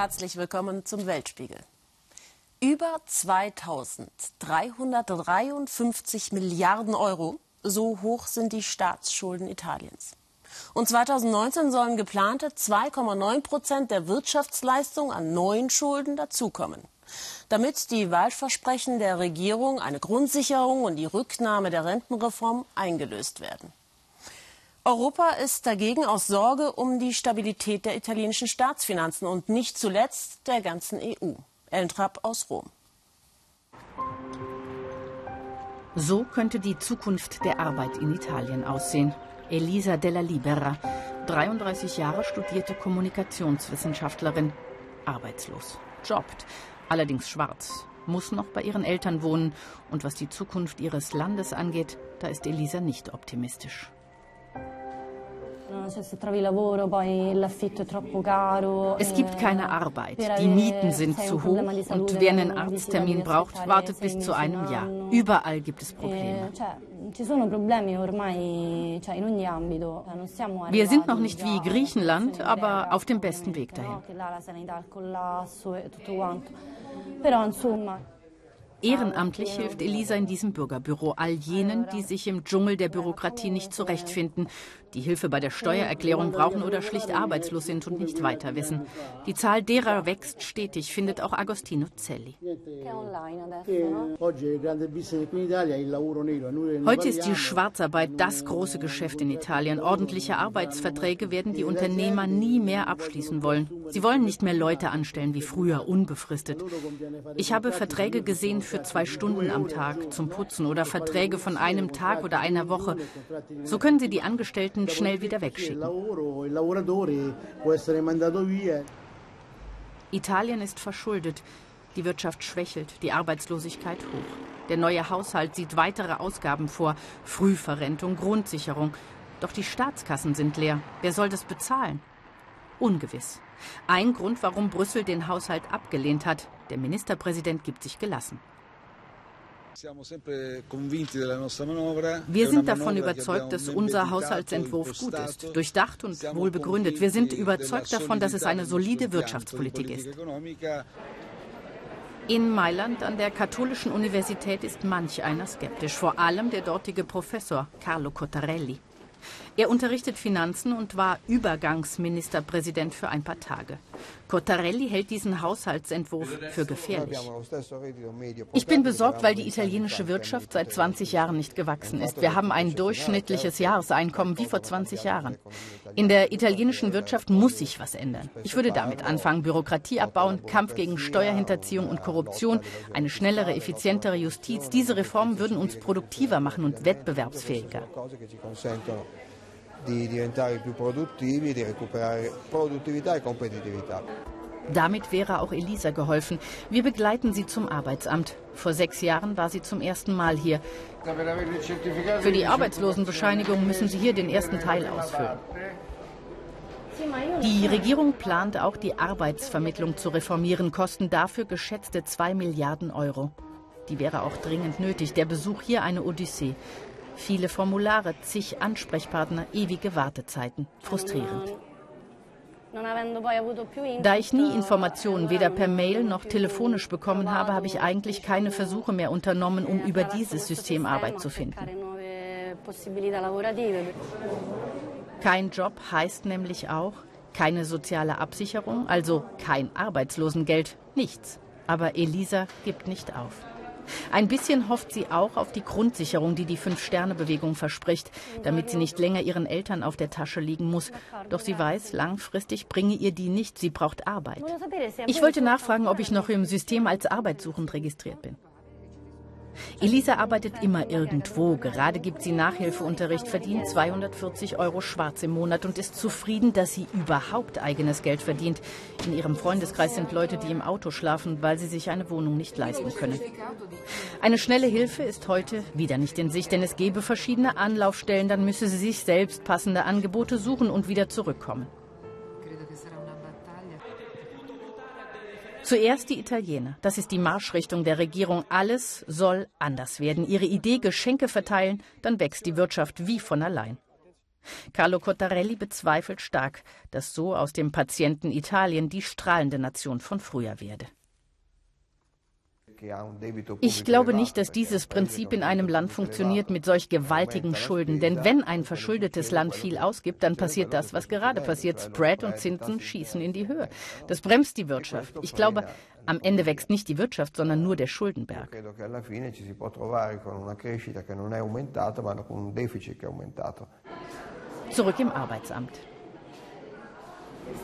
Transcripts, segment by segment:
Herzlich willkommen zum Weltspiegel. Über 2353 Milliarden Euro, so hoch sind die Staatsschulden Italiens. Und 2019 sollen geplante 2,9 Prozent der Wirtschaftsleistung an neuen Schulden dazukommen. Damit die Wahlversprechen der Regierung, eine Grundsicherung und die Rücknahme der Rentenreform eingelöst werden. Europa ist dagegen aus Sorge um die Stabilität der italienischen Staatsfinanzen und nicht zuletzt der ganzen EU. Ellen Trapp aus Rom. So könnte die Zukunft der Arbeit in Italien aussehen. Elisa della Libera, 33 Jahre studierte Kommunikationswissenschaftlerin, arbeitslos, jobbt, allerdings schwarz, muss noch bei ihren Eltern wohnen und was die Zukunft ihres Landes angeht, da ist Elisa nicht optimistisch. Es gibt keine Arbeit, die Mieten sind zu hoch und wer einen Arzttermin braucht, wartet bis zu einem Jahr. Überall gibt es Probleme. Wir sind noch nicht wie Griechenland, aber auf dem besten Weg dahin. Ehrenamtlich hilft Elisa in diesem Bürgerbüro all jenen, die sich im Dschungel der Bürokratie nicht zurechtfinden, die Hilfe bei der Steuererklärung brauchen oder schlicht arbeitslos sind und nicht weiter wissen. Die Zahl derer wächst stetig, findet auch Agostino Zelli. Heute ist die Schwarzarbeit das große Geschäft in Italien. Ordentliche Arbeitsverträge werden die Unternehmer nie mehr abschließen wollen. Sie wollen nicht mehr Leute anstellen wie früher, unbefristet. Ich habe Verträge gesehen für zwei Stunden am Tag zum Putzen oder Verträge von einem Tag oder einer Woche. So können sie die Angestellten schnell wieder wegschicken. Italien ist verschuldet. Die Wirtschaft schwächelt, die Arbeitslosigkeit hoch. Der neue Haushalt sieht weitere Ausgaben vor, Frühverrentung, Grundsicherung. Doch die Staatskassen sind leer. Wer soll das bezahlen? Ungewiss. Ein Grund, warum Brüssel den Haushalt abgelehnt hat. Der Ministerpräsident gibt sich gelassen. Wir sind davon überzeugt, dass unser Haushaltsentwurf gut ist, durchdacht und wohl begründet. Wir sind überzeugt davon, dass es eine solide Wirtschaftspolitik ist. In Mailand an der Katholischen Universität ist manch einer skeptisch, vor allem der dortige Professor Carlo Cottarelli. Er unterrichtet Finanzen und war Übergangsministerpräsident für ein paar Tage. Cottarelli hält diesen Haushaltsentwurf für gefährlich. Ich bin besorgt, weil die italienische Wirtschaft seit 20 Jahren nicht gewachsen ist. Wir haben ein durchschnittliches Jahreseinkommen wie vor 20 Jahren. In der italienischen Wirtschaft muss sich was ändern. Ich würde damit anfangen, Bürokratie abbauen, Kampf gegen Steuerhinterziehung und Korruption, eine schnellere, effizientere Justiz. Diese Reformen würden uns produktiver machen und wettbewerbsfähiger di diventare più produttivi, di recuperare Produttività e Kompetitività. Damit wäre auch Elisa geholfen. Wir begleiten sie zum Arbeitsamt. Vor sechs Jahren war sie zum ersten Mal hier. Für die Arbeitslosenbescheinigung müssen Sie hier den ersten Teil ausfüllen. Die Regierung plant auch, die Arbeitsvermittlung zu reformieren, kosten dafür geschätzte zwei Milliarden Euro. Die wäre auch dringend nötig. Der Besuch hier eine Odyssee. Viele Formulare, zig Ansprechpartner, ewige Wartezeiten. Frustrierend. Da ich nie Informationen weder per Mail noch telefonisch bekommen habe, habe ich eigentlich keine Versuche mehr unternommen, um über dieses System Arbeit zu finden. Kein Job heißt nämlich auch keine soziale Absicherung, also kein Arbeitslosengeld, nichts. Aber Elisa gibt nicht auf. Ein bisschen hofft sie auch auf die Grundsicherung, die die Fünf-Sterne-Bewegung verspricht, damit sie nicht länger ihren Eltern auf der Tasche liegen muss. Doch sie weiß, langfristig bringe ihr die nicht. Sie braucht Arbeit. Ich wollte nachfragen, ob ich noch im System als arbeitssuchend registriert bin. Elisa arbeitet immer irgendwo. Gerade gibt sie Nachhilfeunterricht, verdient 240 Euro schwarz im Monat und ist zufrieden, dass sie überhaupt eigenes Geld verdient. In ihrem Freundeskreis sind Leute, die im Auto schlafen, weil sie sich eine Wohnung nicht leisten können. Eine schnelle Hilfe ist heute wieder nicht in Sicht, denn es gäbe verschiedene Anlaufstellen. Dann müsse sie sich selbst passende Angebote suchen und wieder zurückkommen. Zuerst die Italiener. Das ist die Marschrichtung der Regierung. Alles soll anders werden. Ihre Idee Geschenke verteilen, dann wächst die Wirtschaft wie von allein. Carlo Cottarelli bezweifelt stark, dass so aus dem Patienten Italien die strahlende Nation von früher werde. Ich glaube nicht, dass dieses Prinzip in einem Land funktioniert mit solch gewaltigen Schulden. Denn wenn ein verschuldetes Land viel ausgibt, dann passiert das, was gerade passiert. Spread und Zinsen schießen in die Höhe. Das bremst die Wirtschaft. Ich glaube, am Ende wächst nicht die Wirtschaft, sondern nur der Schuldenberg. Zurück im Arbeitsamt.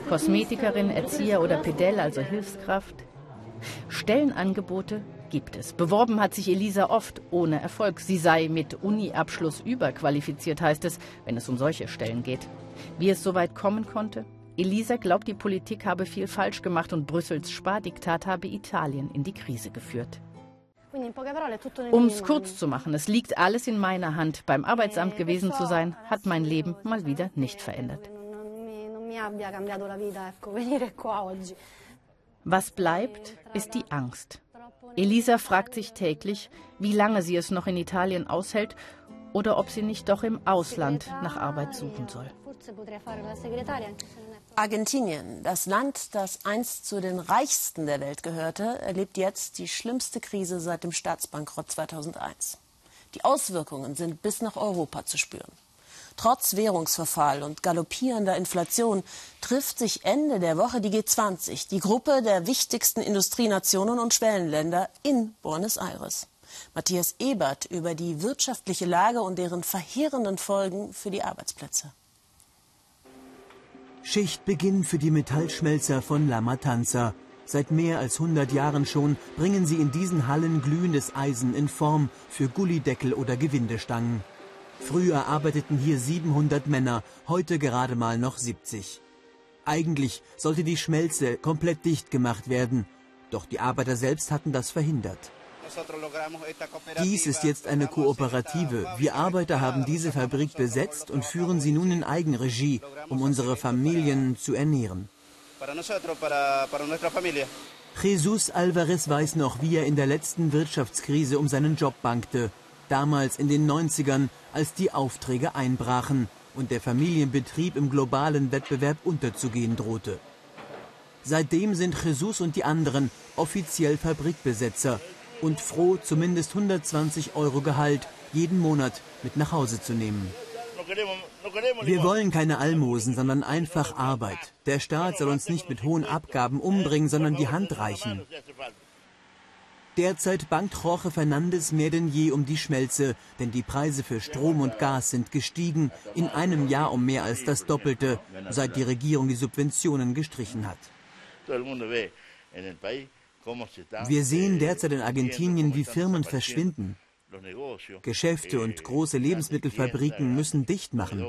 Kosmetikerin, Erzieher oder Pedell, also Hilfskraft, Stellenangebote gibt es. Beworben hat sich Elisa oft ohne Erfolg. Sie sei mit Uni-Abschluss überqualifiziert, heißt es, wenn es um solche Stellen geht. Wie es so weit kommen konnte? Elisa glaubt, die Politik habe viel falsch gemacht und Brüssels Spardiktat habe Italien in die Krise geführt. Um es kurz zu machen, es liegt alles in meiner Hand. Beim Arbeitsamt gewesen zu sein, hat mein Leben mal wieder nicht verändert. Was bleibt, ist die Angst. Elisa fragt sich täglich, wie lange sie es noch in Italien aushält oder ob sie nicht doch im Ausland nach Arbeit suchen soll. Argentinien, das Land, das einst zu den reichsten der Welt gehörte, erlebt jetzt die schlimmste Krise seit dem Staatsbankrott 2001. Die Auswirkungen sind bis nach Europa zu spüren. Trotz Währungsverfall und galoppierender Inflation trifft sich Ende der Woche die G20, die Gruppe der wichtigsten Industrienationen und Schwellenländer in Buenos Aires. Matthias Ebert über die wirtschaftliche Lage und deren verheerenden Folgen für die Arbeitsplätze. Schichtbeginn für die Metallschmelzer von La Matanza. Seit mehr als 100 Jahren schon bringen sie in diesen Hallen glühendes Eisen in Form für Gullideckel oder Gewindestangen. Früher arbeiteten hier 700 Männer, heute gerade mal noch 70. Eigentlich sollte die Schmelze komplett dicht gemacht werden, doch die Arbeiter selbst hatten das verhindert. Dies ist jetzt eine Kooperative. Wir Arbeiter haben diese Fabrik besetzt und führen sie nun in Eigenregie, um unsere Familien zu ernähren. Jesus Alvarez weiß noch, wie er in der letzten Wirtschaftskrise um seinen Job bangte damals in den 90ern, als die Aufträge einbrachen und der Familienbetrieb im globalen Wettbewerb unterzugehen drohte. Seitdem sind Jesus und die anderen offiziell Fabrikbesetzer und froh, zumindest 120 Euro Gehalt jeden Monat mit nach Hause zu nehmen. Wir wollen keine Almosen, sondern einfach Arbeit. Der Staat soll uns nicht mit hohen Abgaben umbringen, sondern die Hand reichen. Derzeit bangt Jorge Fernandes mehr denn je um die Schmelze, denn die Preise für Strom und Gas sind gestiegen, in einem Jahr um mehr als das Doppelte, seit die Regierung die Subventionen gestrichen hat. Wir sehen derzeit in Argentinien, wie Firmen verschwinden. Geschäfte und große Lebensmittelfabriken müssen dicht machen.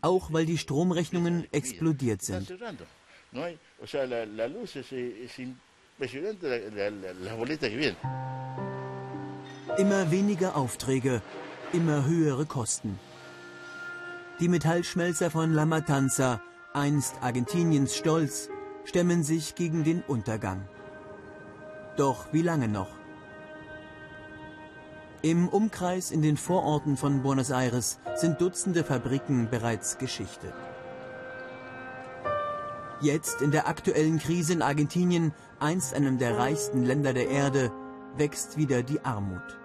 Auch weil die Stromrechnungen explodiert sind. Immer weniger Aufträge, immer höhere Kosten. Die Metallschmelzer von La Matanza, einst Argentiniens Stolz, stemmen sich gegen den Untergang. Doch wie lange noch? Im Umkreis in den Vororten von Buenos Aires sind Dutzende Fabriken bereits Geschichte. Jetzt in der aktuellen Krise in Argentinien, einst einem der reichsten Länder der Erde, wächst wieder die Armut.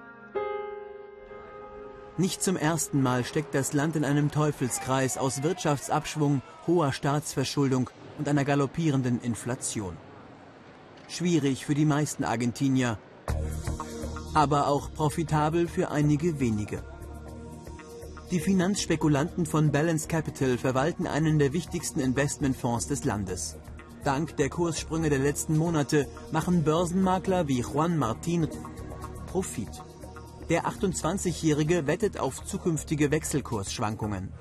Nicht zum ersten Mal steckt das Land in einem Teufelskreis aus Wirtschaftsabschwung, hoher Staatsverschuldung und einer galoppierenden Inflation. Schwierig für die meisten Argentinier, aber auch profitabel für einige wenige. Die Finanzspekulanten von Balance Capital verwalten einen der wichtigsten Investmentfonds des Landes. Dank der Kurssprünge der letzten Monate machen Börsenmakler wie Juan Martin Profit. Der 28-Jährige wettet auf zukünftige Wechselkursschwankungen.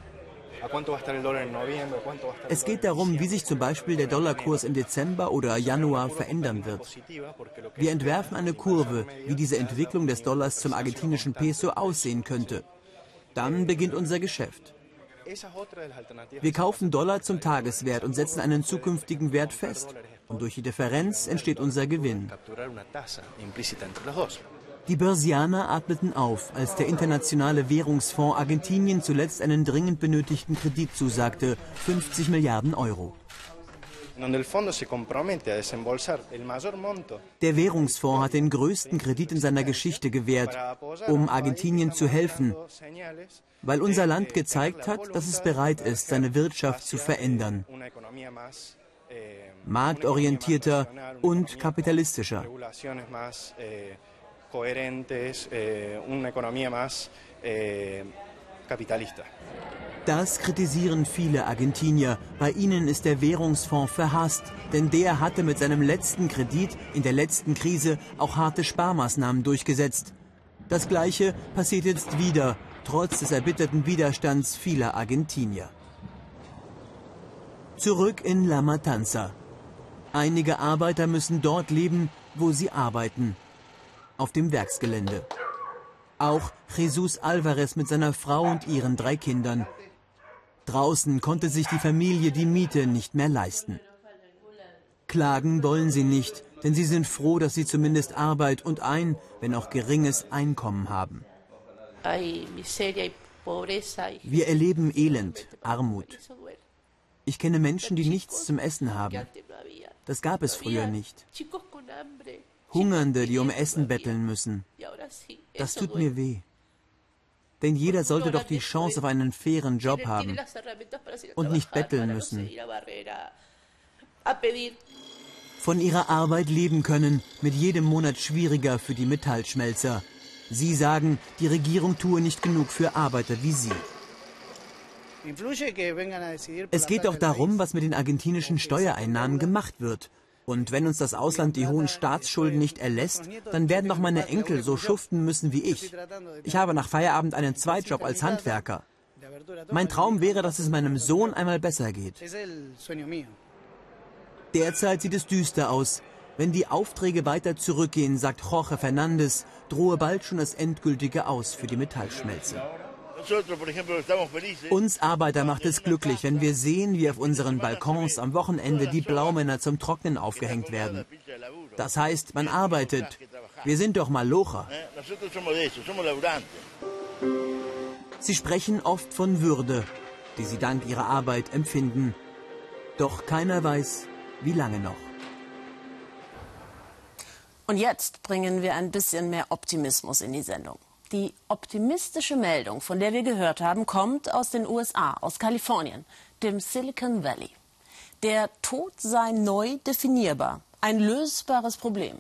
Es geht darum, wie sich zum Beispiel der Dollarkurs im Dezember oder Januar verändern wird. Wir entwerfen eine Kurve, wie diese Entwicklung des Dollars zum argentinischen Peso aussehen könnte. Dann beginnt unser Geschäft. Wir kaufen Dollar zum Tageswert und setzen einen zukünftigen Wert fest. Und durch die Differenz entsteht unser Gewinn. Die Börsianer atmeten auf, als der Internationale Währungsfonds Argentinien zuletzt einen dringend benötigten Kredit zusagte, 50 Milliarden Euro. Der Währungsfonds hat den größten Kredit in seiner Geschichte gewährt, um Argentinien zu helfen, weil unser Land gezeigt hat, dass es bereit ist, seine Wirtschaft zu verändern. Marktorientierter und kapitalistischer. Das kritisieren viele Argentinier. Bei ihnen ist der Währungsfonds verhasst, denn der hatte mit seinem letzten Kredit in der letzten Krise auch harte Sparmaßnahmen durchgesetzt. Das gleiche passiert jetzt wieder, trotz des erbitterten Widerstands vieler Argentinier. Zurück in La Matanza. Einige Arbeiter müssen dort leben, wo sie arbeiten. Auf dem Werksgelände. Auch Jesus Alvarez mit seiner Frau und ihren drei Kindern. Draußen konnte sich die Familie die Miete nicht mehr leisten. Klagen wollen sie nicht, denn sie sind froh, dass sie zumindest Arbeit und ein, wenn auch geringes Einkommen haben. Wir erleben Elend, Armut. Ich kenne Menschen, die nichts zum Essen haben. Das gab es früher nicht. Hungernde, die um Essen betteln müssen. Das tut mir weh. Denn jeder sollte doch die Chance auf einen fairen Job haben und nicht betteln müssen. Von ihrer Arbeit leben können, mit jedem Monat schwieriger für die Metallschmelzer. Sie sagen, die Regierung tue nicht genug für Arbeiter wie sie. Es geht doch darum, was mit den argentinischen Steuereinnahmen gemacht wird. Und wenn uns das Ausland die hohen Staatsschulden nicht erlässt, dann werden doch meine Enkel so schuften müssen wie ich. Ich habe nach Feierabend einen Zweitjob als Handwerker. Mein Traum wäre, dass es meinem Sohn einmal besser geht. Derzeit sieht es düster aus. Wenn die Aufträge weiter zurückgehen, sagt Jorge Fernandes, drohe bald schon das endgültige Aus für die Metallschmelze. Uns Arbeiter macht es glücklich, wenn wir sehen, wie auf unseren Balkons am Wochenende die Blaumänner zum Trocknen aufgehängt werden. Das heißt, man arbeitet. Wir sind doch mal Locher. Sie sprechen oft von Würde, die sie dank ihrer Arbeit empfinden. Doch keiner weiß, wie lange noch. Und jetzt bringen wir ein bisschen mehr Optimismus in die Sendung. Die optimistische Meldung, von der wir gehört haben, kommt aus den USA, aus Kalifornien, dem Silicon Valley. Der Tod sei neu definierbar, ein lösbares Problem.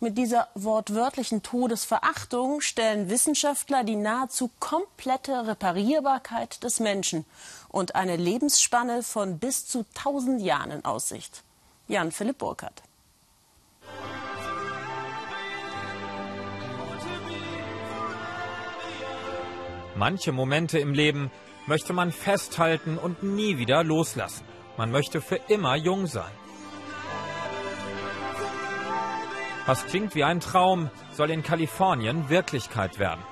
Mit dieser wortwörtlichen Todesverachtung stellen Wissenschaftler die nahezu komplette Reparierbarkeit des Menschen und eine Lebensspanne von bis zu 1000 Jahren in Aussicht. Jan Philipp Burkhardt. Manche Momente im Leben möchte man festhalten und nie wieder loslassen. Man möchte für immer jung sein. Was klingt wie ein Traum, soll in Kalifornien Wirklichkeit werden.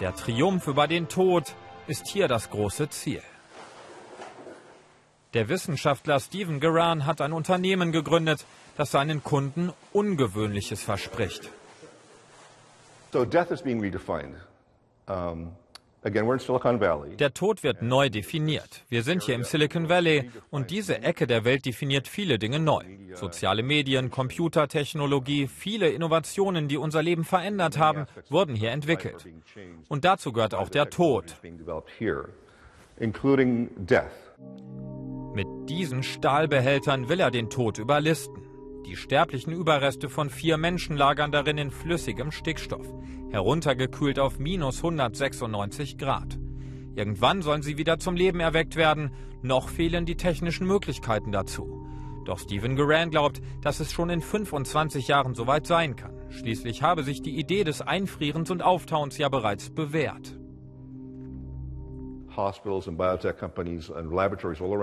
Der Triumph über den Tod ist hier das große Ziel. Der Wissenschaftler Stephen Geran hat ein Unternehmen gegründet, das seinen Kunden Ungewöhnliches verspricht. Der Tod wird neu definiert. Wir sind hier im Silicon Valley und diese Ecke der Welt definiert viele Dinge neu. Soziale Medien, Computertechnologie, viele Innovationen, die unser Leben verändert haben, wurden hier entwickelt. Und dazu gehört auch der Tod. Mit diesen Stahlbehältern will er den Tod überlisten. Die sterblichen Überreste von vier Menschen lagern darin in flüssigem Stickstoff, heruntergekühlt auf minus 196 Grad. Irgendwann sollen sie wieder zum Leben erweckt werden, noch fehlen die technischen Möglichkeiten dazu. Doch Stephen Guerin glaubt, dass es schon in 25 Jahren soweit sein kann. Schließlich habe sich die Idee des Einfrierens und Auftauens ja bereits bewährt.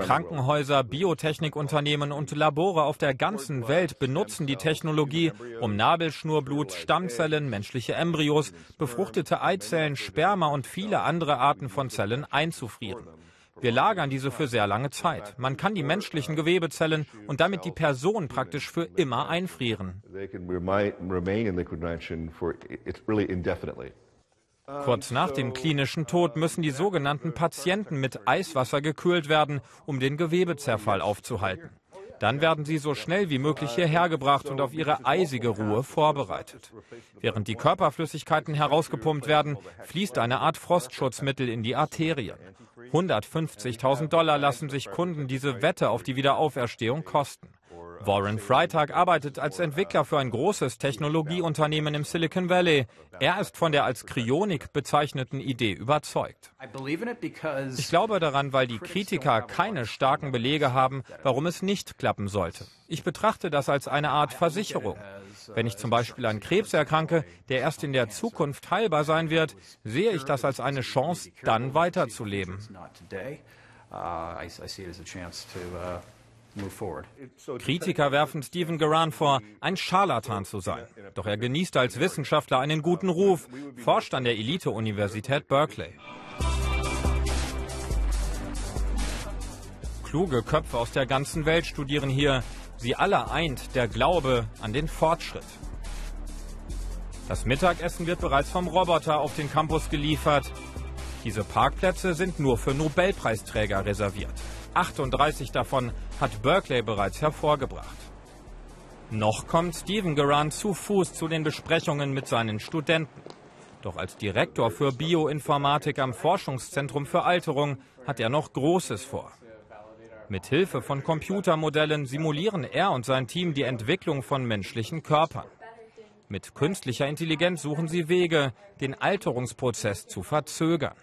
Krankenhäuser, Biotechnikunternehmen und Labore auf der ganzen Welt benutzen die Technologie, um Nabelschnurblut, Stammzellen, menschliche Embryos, befruchtete Eizellen, Sperma und viele andere Arten von Zellen einzufrieren. Wir lagern diese für sehr lange Zeit. Man kann die menschlichen Gewebezellen und damit die Person praktisch für immer einfrieren. Kurz nach dem klinischen Tod müssen die sogenannten Patienten mit Eiswasser gekühlt werden, um den Gewebezerfall aufzuhalten. Dann werden sie so schnell wie möglich hierher gebracht und auf ihre eisige Ruhe vorbereitet. Während die Körperflüssigkeiten herausgepumpt werden, fließt eine Art Frostschutzmittel in die Arterien. 150.000 Dollar lassen sich Kunden diese Wette auf die Wiederauferstehung kosten. Warren Freitag arbeitet als Entwickler für ein großes Technologieunternehmen im Silicon Valley. Er ist von der als Kryonik bezeichneten Idee überzeugt. Ich glaube daran, weil die Kritiker keine starken Belege haben, warum es nicht klappen sollte. Ich betrachte das als eine Art Versicherung. Wenn ich zum Beispiel an Krebs erkranke, der erst in der Zukunft heilbar sein wird, sehe ich das als eine Chance, dann weiterzuleben. Kritiker werfen Stephen Garan vor, ein Scharlatan zu sein. Doch er genießt als Wissenschaftler einen guten Ruf, forscht an der Elite-Universität Berkeley. Kluge Köpfe aus der ganzen Welt studieren hier. Sie alle eint der Glaube an den Fortschritt. Das Mittagessen wird bereits vom Roboter auf den Campus geliefert. Diese Parkplätze sind nur für Nobelpreisträger reserviert. 38 davon hat Berkeley bereits hervorgebracht. Noch kommt Stephen Garant zu Fuß zu den Besprechungen mit seinen Studenten. Doch als Direktor für Bioinformatik am Forschungszentrum für Alterung hat er noch Großes vor. Mit Hilfe von Computermodellen simulieren er und sein Team die Entwicklung von menschlichen Körpern. Mit künstlicher Intelligenz suchen sie Wege, den Alterungsprozess zu verzögern.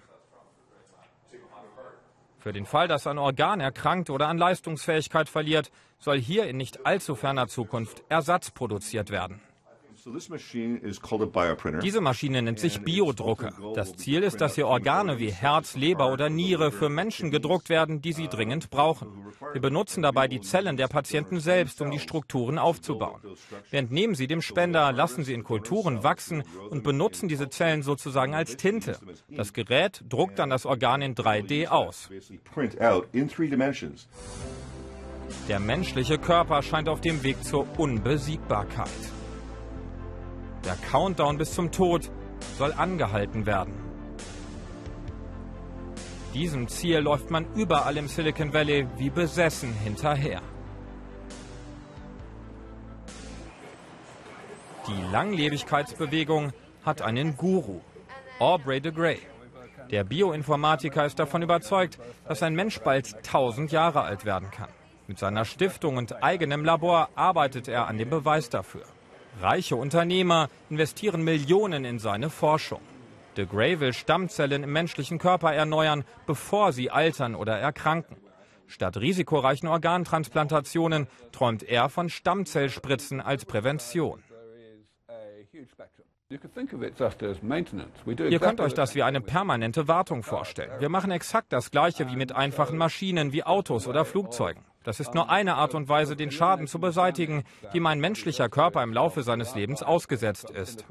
Für den Fall, dass ein Organ erkrankt oder an Leistungsfähigkeit verliert, soll hier in nicht allzu ferner Zukunft Ersatz produziert werden. Diese Maschine nennt sich Biodrucker. Das Ziel ist, dass hier Organe wie Herz, Leber oder Niere für Menschen gedruckt werden, die sie dringend brauchen. Wir benutzen dabei die Zellen der Patienten selbst, um die Strukturen aufzubauen. Wir entnehmen sie dem Spender, lassen sie in Kulturen wachsen und benutzen diese Zellen sozusagen als Tinte. Das Gerät druckt dann das Organ in 3D aus. Der menschliche Körper scheint auf dem Weg zur Unbesiegbarkeit. Der Countdown bis zum Tod soll angehalten werden. Diesem Ziel läuft man überall im Silicon Valley wie besessen hinterher. Die Langlebigkeitsbewegung hat einen Guru, Aubrey de Grey. Der Bioinformatiker ist davon überzeugt, dass ein Mensch bald 1000 Jahre alt werden kann. Mit seiner Stiftung und eigenem Labor arbeitet er an dem Beweis dafür. Reiche Unternehmer investieren Millionen in seine Forschung. De Grey will Stammzellen im menschlichen Körper erneuern, bevor sie altern oder erkranken. Statt risikoreichen Organtransplantationen träumt er von Stammzellspritzen als Prävention. Ihr könnt euch das wie eine permanente Wartung vorstellen. Wir machen exakt das Gleiche wie mit einfachen Maschinen wie Autos oder Flugzeugen. Das ist nur eine Art und Weise, den Schaden zu beseitigen, dem ein menschlicher Körper im Laufe seines Lebens ausgesetzt ist.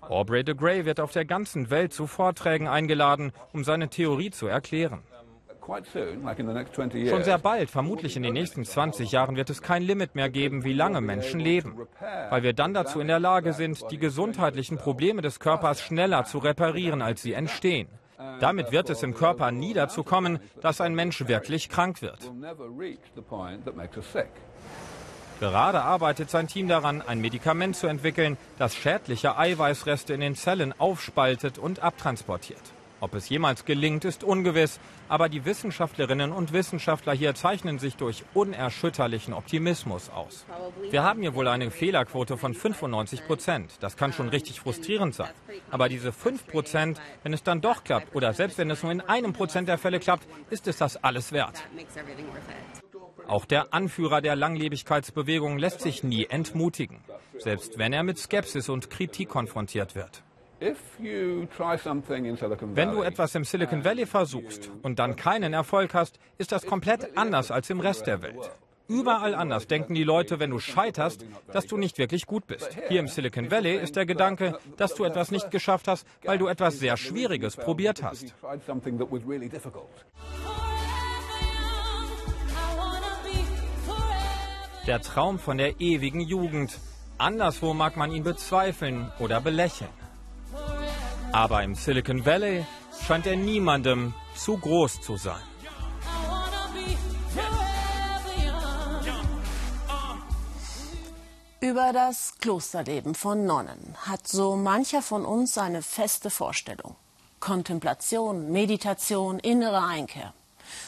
Aubrey de Grey wird auf der ganzen Welt zu Vorträgen eingeladen, um seine Theorie zu erklären. Schon sehr bald, vermutlich in den nächsten 20 Jahren, wird es kein Limit mehr geben, wie lange Menschen leben, weil wir dann dazu in der Lage sind, die gesundheitlichen Probleme des Körpers schneller zu reparieren, als sie entstehen. Damit wird es im Körper nie dazu kommen, dass ein Mensch wirklich krank wird. Gerade arbeitet sein Team daran, ein Medikament zu entwickeln, das schädliche Eiweißreste in den Zellen aufspaltet und abtransportiert. Ob es jemals gelingt, ist ungewiss, aber die Wissenschaftlerinnen und Wissenschaftler hier zeichnen sich durch unerschütterlichen Optimismus aus. Wir haben hier wohl eine Fehlerquote von 95 Prozent. Das kann schon richtig frustrierend sein. Aber diese 5 Prozent, wenn es dann doch klappt, oder selbst wenn es nur in einem Prozent der Fälle klappt, ist es das alles wert. Auch der Anführer der Langlebigkeitsbewegung lässt sich nie entmutigen, selbst wenn er mit Skepsis und Kritik konfrontiert wird. Wenn du etwas im Silicon Valley versuchst und dann keinen Erfolg hast, ist das komplett anders als im Rest der Welt. Überall anders denken die Leute, wenn du scheiterst, dass du nicht wirklich gut bist. Hier im Silicon Valley ist der Gedanke, dass du etwas nicht geschafft hast, weil du etwas sehr Schwieriges probiert hast. Der Traum von der ewigen Jugend. Anderswo mag man ihn bezweifeln oder belächeln. Aber im Silicon Valley scheint er niemandem zu groß zu sein. Über das Klosterleben von Nonnen hat so mancher von uns eine feste Vorstellung. Kontemplation, Meditation, innere Einkehr.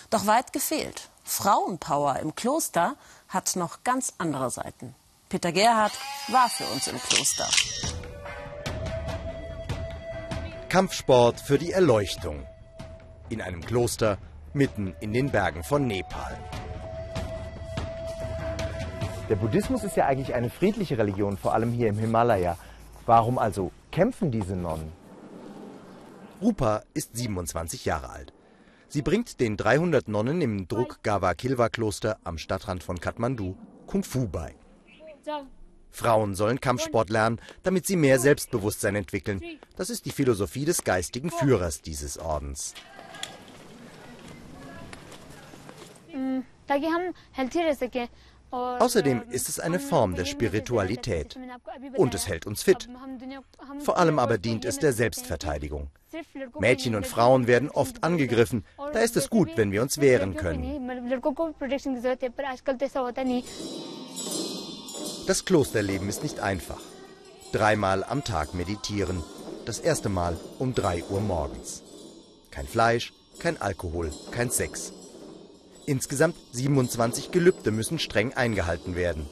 Doch weit gefehlt. Frauenpower im Kloster hat noch ganz andere Seiten. Peter Gerhard war für uns im Kloster. Kampfsport für die Erleuchtung. In einem Kloster mitten in den Bergen von Nepal. Der Buddhismus ist ja eigentlich eine friedliche Religion, vor allem hier im Himalaya. Warum also kämpfen diese Nonnen? Rupa ist 27 Jahre alt. Sie bringt den 300 Nonnen im Druk Gava Kilwa Kloster am Stadtrand von Kathmandu Kung Fu bei. Frauen sollen Kampfsport lernen, damit sie mehr Selbstbewusstsein entwickeln. Das ist die Philosophie des geistigen Führers dieses Ordens. Außerdem ist es eine Form der Spiritualität und es hält uns fit. Vor allem aber dient es der Selbstverteidigung. Mädchen und Frauen werden oft angegriffen, da ist es gut, wenn wir uns wehren können. Das Klosterleben ist nicht einfach. Dreimal am Tag meditieren, das erste Mal um 3 Uhr morgens. Kein Fleisch, kein Alkohol, kein Sex. Insgesamt 27 Gelübde müssen streng eingehalten werden.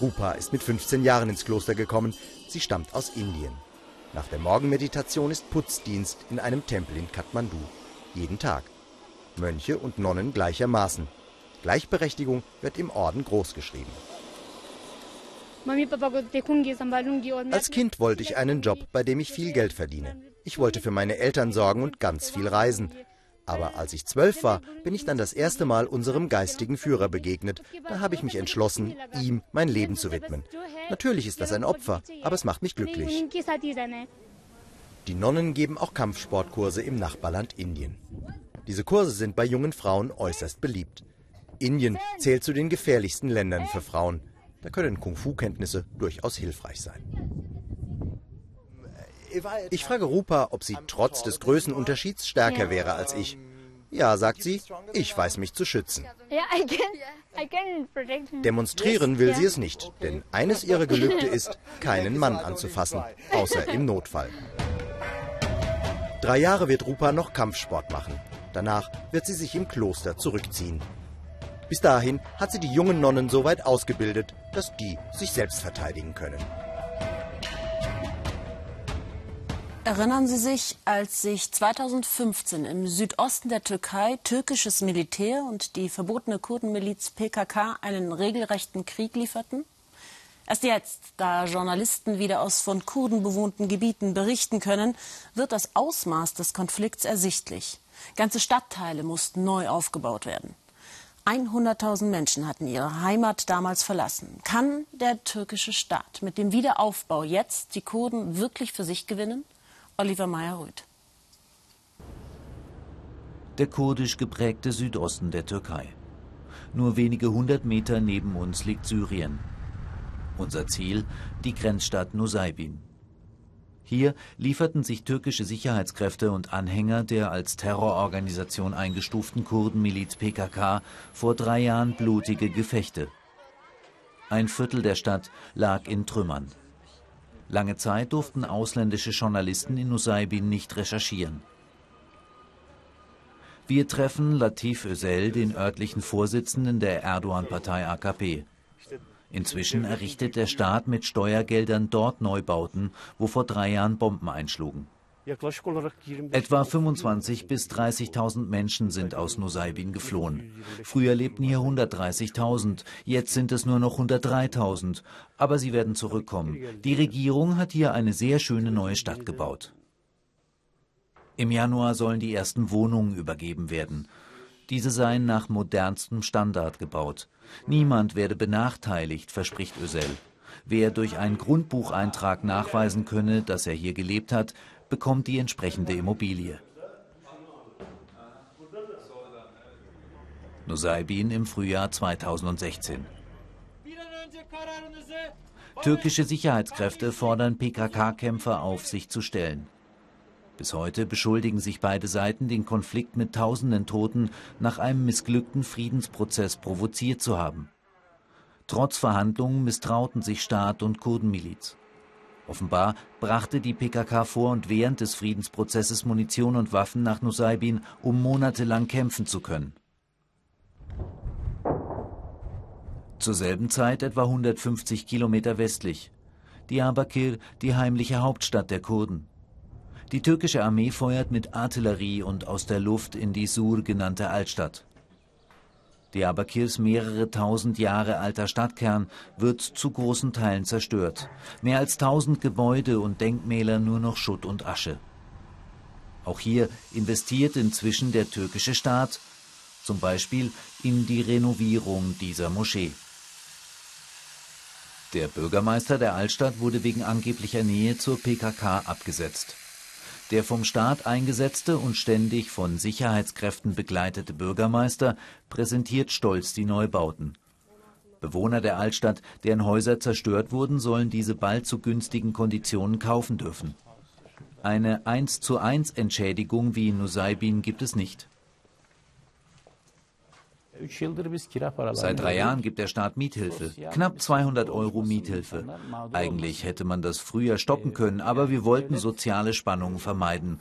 Rupa ist mit 15 Jahren ins Kloster gekommen. Sie stammt aus Indien. Nach der Morgenmeditation ist Putzdienst in einem Tempel in Kathmandu. Jeden Tag. Mönche und Nonnen gleichermaßen. Gleichberechtigung wird im Orden großgeschrieben. Als Kind wollte ich einen Job, bei dem ich viel Geld verdiene. Ich wollte für meine Eltern sorgen und ganz viel reisen. Aber als ich zwölf war, bin ich dann das erste Mal unserem geistigen Führer begegnet. Da habe ich mich entschlossen, ihm mein Leben zu widmen. Natürlich ist das ein Opfer, aber es macht mich glücklich. Die Nonnen geben auch Kampfsportkurse im Nachbarland Indien. Diese Kurse sind bei jungen Frauen äußerst beliebt. Indien zählt zu den gefährlichsten Ländern für Frauen. Da können Kung-Fu-Kenntnisse durchaus hilfreich sein. Ich frage Rupa, ob sie trotz des Größenunterschieds stärker wäre als ich. Ja, sagt sie, ich weiß mich zu schützen. Demonstrieren will sie es nicht, denn eines ihrer Gelübde ist, keinen Mann anzufassen, außer im Notfall. Drei Jahre wird Rupa noch Kampfsport machen. Danach wird sie sich im Kloster zurückziehen. Bis dahin hat sie die jungen Nonnen so weit ausgebildet, dass die sich selbst verteidigen können. Erinnern Sie sich, als sich 2015 im Südosten der Türkei türkisches Militär und die verbotene Kurdenmiliz PKK einen regelrechten Krieg lieferten? Erst jetzt, da Journalisten wieder aus von Kurden bewohnten Gebieten berichten können, wird das Ausmaß des Konflikts ersichtlich. Ganze Stadtteile mussten neu aufgebaut werden. 100.000 Menschen hatten ihre Heimat damals verlassen. Kann der türkische Staat mit dem Wiederaufbau jetzt die Kurden wirklich für sich gewinnen? Oliver Meyer-Rüth. Der kurdisch geprägte Südosten der Türkei. Nur wenige hundert Meter neben uns liegt Syrien. Unser Ziel die Grenzstadt Nusaybin. Hier lieferten sich türkische Sicherheitskräfte und Anhänger der als Terrororganisation eingestuften Kurdenmiliz PKK vor drei Jahren blutige Gefechte. Ein Viertel der Stadt lag in Trümmern. Lange Zeit durften ausländische Journalisten in Nusaybin nicht recherchieren. Wir treffen Latif Özel, den örtlichen Vorsitzenden der Erdogan-Partei AKP. Inzwischen errichtet der Staat mit Steuergeldern dort Neubauten, wo vor drei Jahren Bomben einschlugen. Etwa 25.000 bis 30.000 Menschen sind aus Nusaybin geflohen. Früher lebten hier 130.000, jetzt sind es nur noch 103.000. Aber sie werden zurückkommen. Die Regierung hat hier eine sehr schöne neue Stadt gebaut. Im Januar sollen die ersten Wohnungen übergeben werden. Diese seien nach modernstem Standard gebaut. Niemand werde benachteiligt, verspricht Ösel. Wer durch einen Grundbucheintrag nachweisen könne, dass er hier gelebt hat, bekommt die entsprechende Immobilie. Nusaybin im Frühjahr 2016. Türkische Sicherheitskräfte fordern PKK-Kämpfer auf, sich zu stellen. Bis heute beschuldigen sich beide Seiten, den Konflikt mit tausenden Toten nach einem missglückten Friedensprozess provoziert zu haben. Trotz Verhandlungen misstrauten sich Staat und Kurdenmiliz. Offenbar brachte die PKK vor und während des Friedensprozesses Munition und Waffen nach Nusaybin, um monatelang kämpfen zu können. Zur selben Zeit etwa 150 Kilometer westlich. Diyarbakir, die heimliche Hauptstadt der Kurden. Die türkische Armee feuert mit Artillerie und aus der Luft in die Sur genannte Altstadt. Diyarbakirs mehrere tausend Jahre alter Stadtkern wird zu großen Teilen zerstört. Mehr als tausend Gebäude und Denkmäler nur noch Schutt und Asche. Auch hier investiert inzwischen der türkische Staat, zum Beispiel in die Renovierung dieser Moschee. Der Bürgermeister der Altstadt wurde wegen angeblicher Nähe zur PKK abgesetzt. Der vom Staat eingesetzte und ständig von Sicherheitskräften begleitete Bürgermeister präsentiert stolz die Neubauten. Bewohner der Altstadt, deren Häuser zerstört wurden, sollen diese bald zu günstigen Konditionen kaufen dürfen. Eine 1 zu 1 Entschädigung wie in Nusaybin gibt es nicht. Seit drei Jahren gibt der Staat Miethilfe. Knapp 200 Euro Miethilfe. Eigentlich hätte man das früher stoppen können, aber wir wollten soziale Spannungen vermeiden.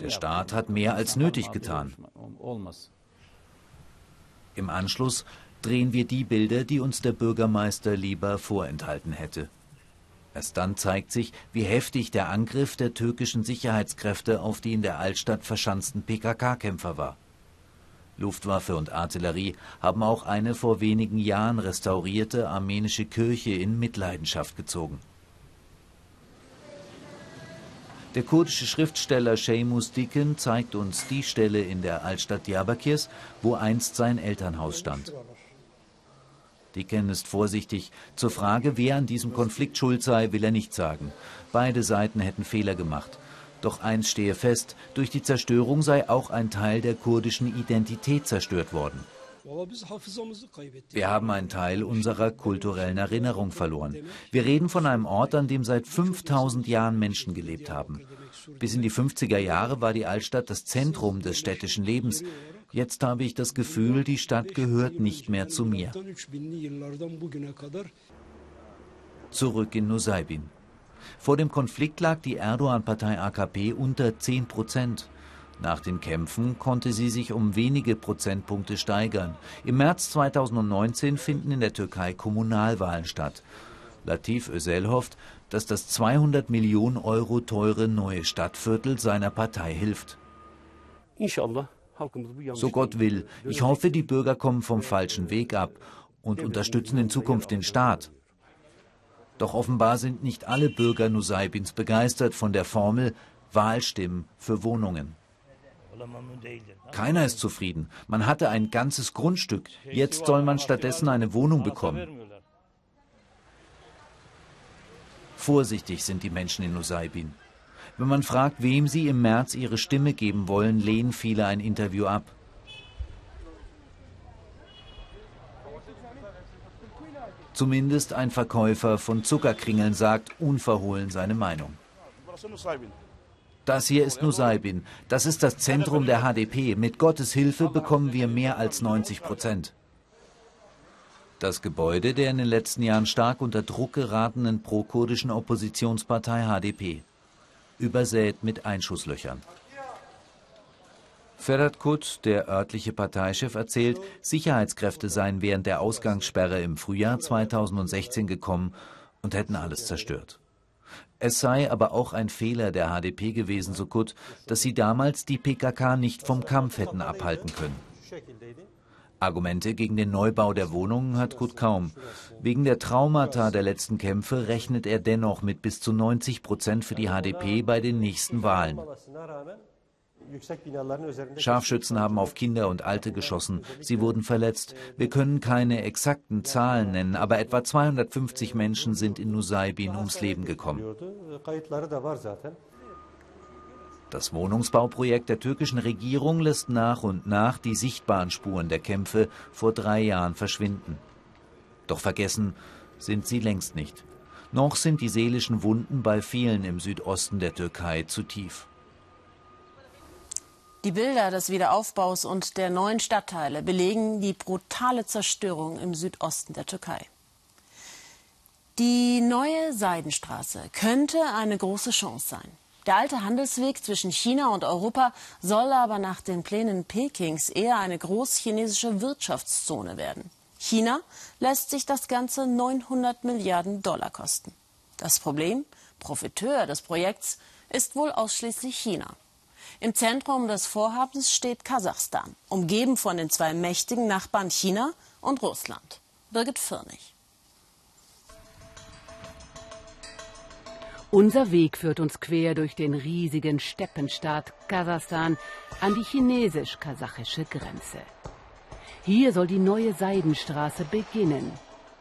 Der Staat hat mehr als nötig getan. Im Anschluss drehen wir die Bilder, die uns der Bürgermeister lieber vorenthalten hätte. Erst dann zeigt sich, wie heftig der Angriff der türkischen Sicherheitskräfte auf die in der Altstadt verschanzten PKK-Kämpfer war. Luftwaffe und Artillerie haben auch eine vor wenigen Jahren restaurierte armenische Kirche in Mitleidenschaft gezogen. Der kurdische Schriftsteller Seamus Dicken zeigt uns die Stelle in der Altstadt Diyarbakirs, wo einst sein Elternhaus stand. Dicken ist vorsichtig. Zur Frage, wer an diesem Konflikt schuld sei, will er nicht sagen. Beide Seiten hätten Fehler gemacht. Doch eins stehe fest, durch die Zerstörung sei auch ein Teil der kurdischen Identität zerstört worden. Wir haben einen Teil unserer kulturellen Erinnerung verloren. Wir reden von einem Ort, an dem seit 5000 Jahren Menschen gelebt haben. Bis in die 50er Jahre war die Altstadt das Zentrum des städtischen Lebens. Jetzt habe ich das Gefühl, die Stadt gehört nicht mehr zu mir. Zurück in Nusaybin. Vor dem Konflikt lag die Erdogan-Partei AKP unter 10 Prozent. Nach den Kämpfen konnte sie sich um wenige Prozentpunkte steigern. Im März 2019 finden in der Türkei Kommunalwahlen statt. Latif Özel hofft, dass das 200 Millionen Euro teure neue Stadtviertel seiner Partei hilft. So Gott will. Ich hoffe, die Bürger kommen vom falschen Weg ab und unterstützen in Zukunft den Staat. Doch offenbar sind nicht alle Bürger Nusaybins begeistert von der Formel Wahlstimmen für Wohnungen. Keiner ist zufrieden. Man hatte ein ganzes Grundstück. Jetzt soll man stattdessen eine Wohnung bekommen. Vorsichtig sind die Menschen in Nusaybin. Wenn man fragt, wem sie im März ihre Stimme geben wollen, lehnen viele ein Interview ab. Zumindest ein Verkäufer von Zuckerkringeln sagt unverhohlen seine Meinung. Das hier ist Nusaybin. Das ist das Zentrum der HDP. Mit Gottes Hilfe bekommen wir mehr als 90 Prozent. Das Gebäude der in den letzten Jahren stark unter Druck geratenen prokurdischen Oppositionspartei HDP. Übersät mit Einschusslöchern. Ferhat Kut, der örtliche Parteichef, erzählt, Sicherheitskräfte seien während der Ausgangssperre im Frühjahr 2016 gekommen und hätten alles zerstört. Es sei aber auch ein Fehler der HDP gewesen, so Kut, dass sie damals die PKK nicht vom Kampf hätten abhalten können. Argumente gegen den Neubau der Wohnungen hat Kut kaum. Wegen der Traumata der letzten Kämpfe rechnet er dennoch mit bis zu 90 Prozent für die HDP bei den nächsten Wahlen. Scharfschützen haben auf Kinder und Alte geschossen. Sie wurden verletzt. Wir können keine exakten Zahlen nennen, aber etwa 250 Menschen sind in Nusaybin ums Leben gekommen. Das Wohnungsbauprojekt der türkischen Regierung lässt nach und nach die sichtbaren Spuren der Kämpfe vor drei Jahren verschwinden. Doch vergessen sind sie längst nicht. Noch sind die seelischen Wunden bei vielen im Südosten der Türkei zu tief. Die Bilder des Wiederaufbaus und der neuen Stadtteile belegen die brutale Zerstörung im Südosten der Türkei. Die neue Seidenstraße könnte eine große Chance sein. Der alte Handelsweg zwischen China und Europa soll aber nach den Plänen Pekings eher eine großchinesische Wirtschaftszone werden. China lässt sich das Ganze 900 Milliarden Dollar kosten. Das Problem, Profiteur des Projekts, ist wohl ausschließlich China. Im Zentrum des Vorhabens steht Kasachstan, umgeben von den zwei mächtigen Nachbarn China und Russland. Birgit Firnig. Unser Weg führt uns quer durch den riesigen Steppenstaat Kasachstan an die chinesisch-kasachische Grenze. Hier soll die neue Seidenstraße beginnen,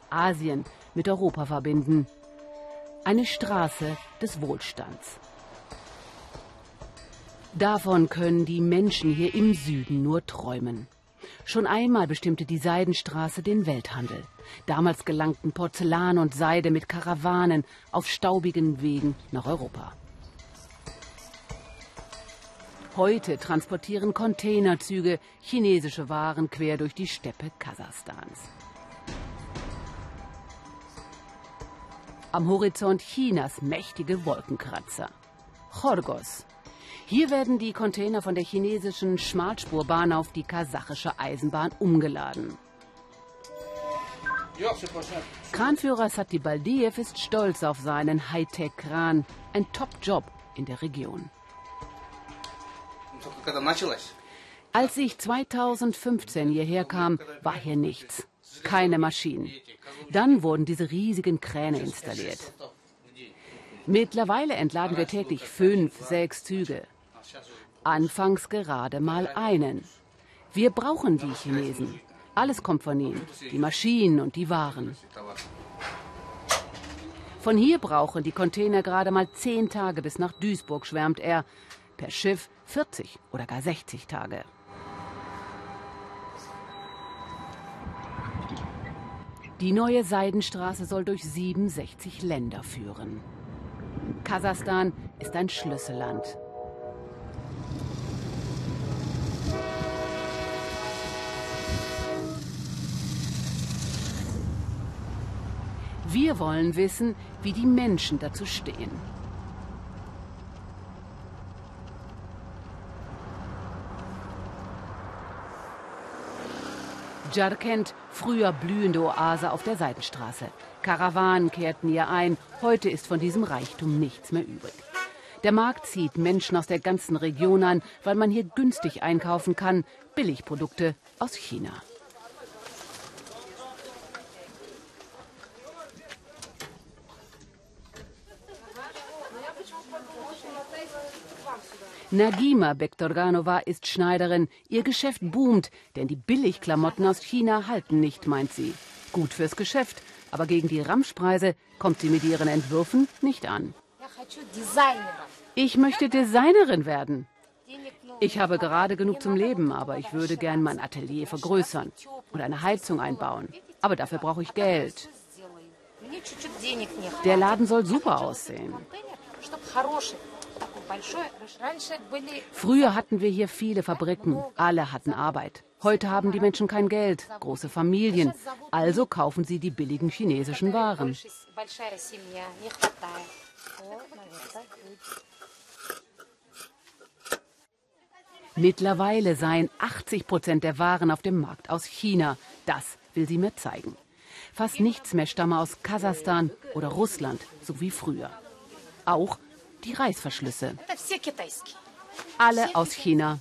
Asien mit Europa verbinden. Eine Straße des Wohlstands. Davon können die Menschen hier im Süden nur träumen. Schon einmal bestimmte die Seidenstraße den Welthandel. Damals gelangten Porzellan und Seide mit Karawanen auf staubigen Wegen nach Europa. Heute transportieren Containerzüge chinesische Waren quer durch die Steppe Kasachstans. Am Horizont Chinas mächtige Wolkenkratzer. Chorgos, hier werden die Container von der chinesischen Schmalspurbahn auf die kasachische Eisenbahn umgeladen. Kranführer Sati Baldiev ist stolz auf seinen Hightech-Kran, ein Top-Job in der Region. Als ich 2015 hierher kam, war hier nichts. Keine Maschinen. Dann wurden diese riesigen Kräne installiert. Mittlerweile entladen wir täglich fünf, sechs Züge. Anfangs gerade mal einen. Wir brauchen die Chinesen. Alles kommt von ihnen, die Maschinen und die Waren. Von hier brauchen die Container gerade mal zehn Tage bis nach Duisburg, schwärmt er. Per Schiff 40 oder gar 60 Tage. Die neue Seidenstraße soll durch 67 Länder führen. Kasachstan ist ein Schlüsselland. Wir wollen wissen, wie die Menschen dazu stehen. Jarkent, früher blühende Oase auf der Seitenstraße. Karawanen kehrten hier ein, heute ist von diesem Reichtum nichts mehr übrig. Der Markt zieht Menschen aus der ganzen Region an, weil man hier günstig einkaufen kann, Billigprodukte aus China. Nagima Bektorganova ist Schneiderin. Ihr Geschäft boomt, denn die Billigklamotten aus China halten nicht, meint sie. Gut fürs Geschäft, aber gegen die Ramschpreise kommt sie mit ihren Entwürfen nicht an. Ich möchte Designerin werden. Ich habe gerade genug zum Leben, aber ich würde gern mein Atelier vergrößern und eine Heizung einbauen. Aber dafür brauche ich Geld. Der Laden soll super aussehen. Früher hatten wir hier viele Fabriken, alle hatten Arbeit. Heute haben die Menschen kein Geld, große Familien, also kaufen sie die billigen chinesischen Waren. Mittlerweile seien 80 Prozent der Waren auf dem Markt aus China. Das will sie mir zeigen. Fast nichts mehr stamme aus Kasachstan oder Russland, so wie früher. Auch die Reißverschlüsse. Alle aus China.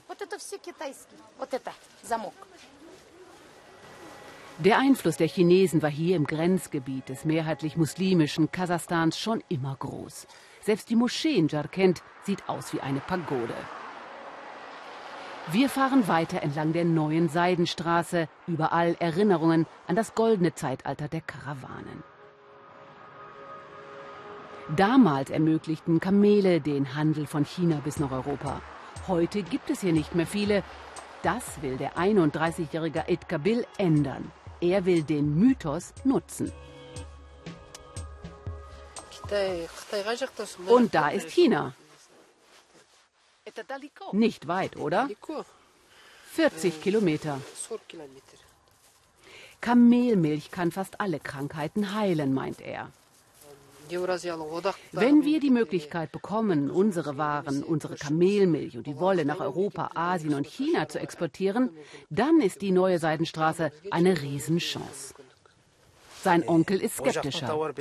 Der Einfluss der Chinesen war hier im Grenzgebiet des mehrheitlich muslimischen Kasachstans schon immer groß. Selbst die Moschee in Jarkent sieht aus wie eine Pagode. Wir fahren weiter entlang der neuen Seidenstraße, überall Erinnerungen an das goldene Zeitalter der Karawanen. Damals ermöglichten Kamele den Handel von China bis nach Europa. Heute gibt es hier nicht mehr viele. Das will der 31-jährige Ed Kabil ändern. Er will den Mythos nutzen. Und da ist China. Nicht weit, oder? 40 Kilometer. Kamelmilch kann fast alle Krankheiten heilen, meint er. Wenn wir die Möglichkeit bekommen, unsere Waren, unsere Kamelmilch und die Wolle nach Europa, Asien und China zu exportieren, dann ist die neue Seidenstraße eine Riesenchance. Sein Onkel ist skeptischer.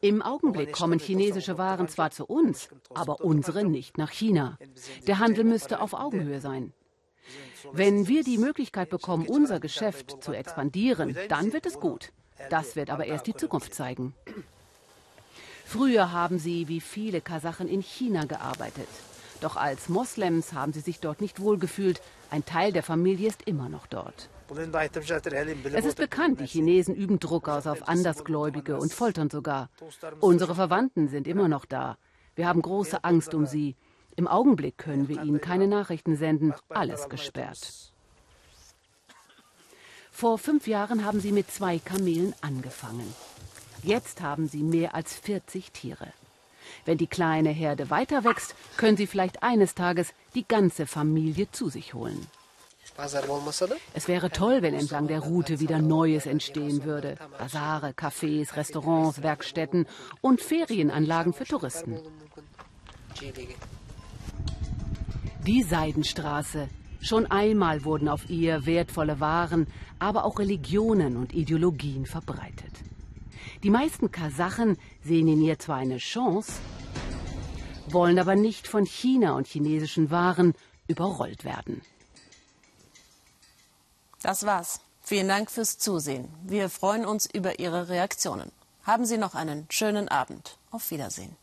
Im Augenblick kommen chinesische Waren zwar zu uns, aber unsere nicht nach China. Der Handel müsste auf Augenhöhe sein. Wenn wir die Möglichkeit bekommen, unser Geschäft zu expandieren, dann wird es gut. Das wird aber erst die Zukunft zeigen. Früher haben sie wie viele Kasachen in China gearbeitet. Doch als Moslems haben sie sich dort nicht wohlgefühlt. Ein Teil der Familie ist immer noch dort. Es ist bekannt, die Chinesen üben Druck aus auf Andersgläubige und foltern sogar. Unsere Verwandten sind immer noch da. Wir haben große Angst um sie. Im Augenblick können wir ihnen keine Nachrichten senden. Alles gesperrt. Vor fünf Jahren haben sie mit zwei Kamelen angefangen. Jetzt haben sie mehr als 40 Tiere. Wenn die kleine Herde weiter wächst, können sie vielleicht eines Tages die ganze Familie zu sich holen. Es wäre toll, wenn entlang der Route wieder Neues entstehen würde. Basare, Cafés, Restaurants, Werkstätten und Ferienanlagen für Touristen. Die Seidenstraße. Schon einmal wurden auf ihr wertvolle Waren, aber auch Religionen und Ideologien verbreitet. Die meisten Kasachen sehen in ihr zwar eine Chance, wollen aber nicht von China und chinesischen Waren überrollt werden. Das war's. Vielen Dank fürs Zusehen. Wir freuen uns über Ihre Reaktionen. Haben Sie noch einen schönen Abend. Auf Wiedersehen.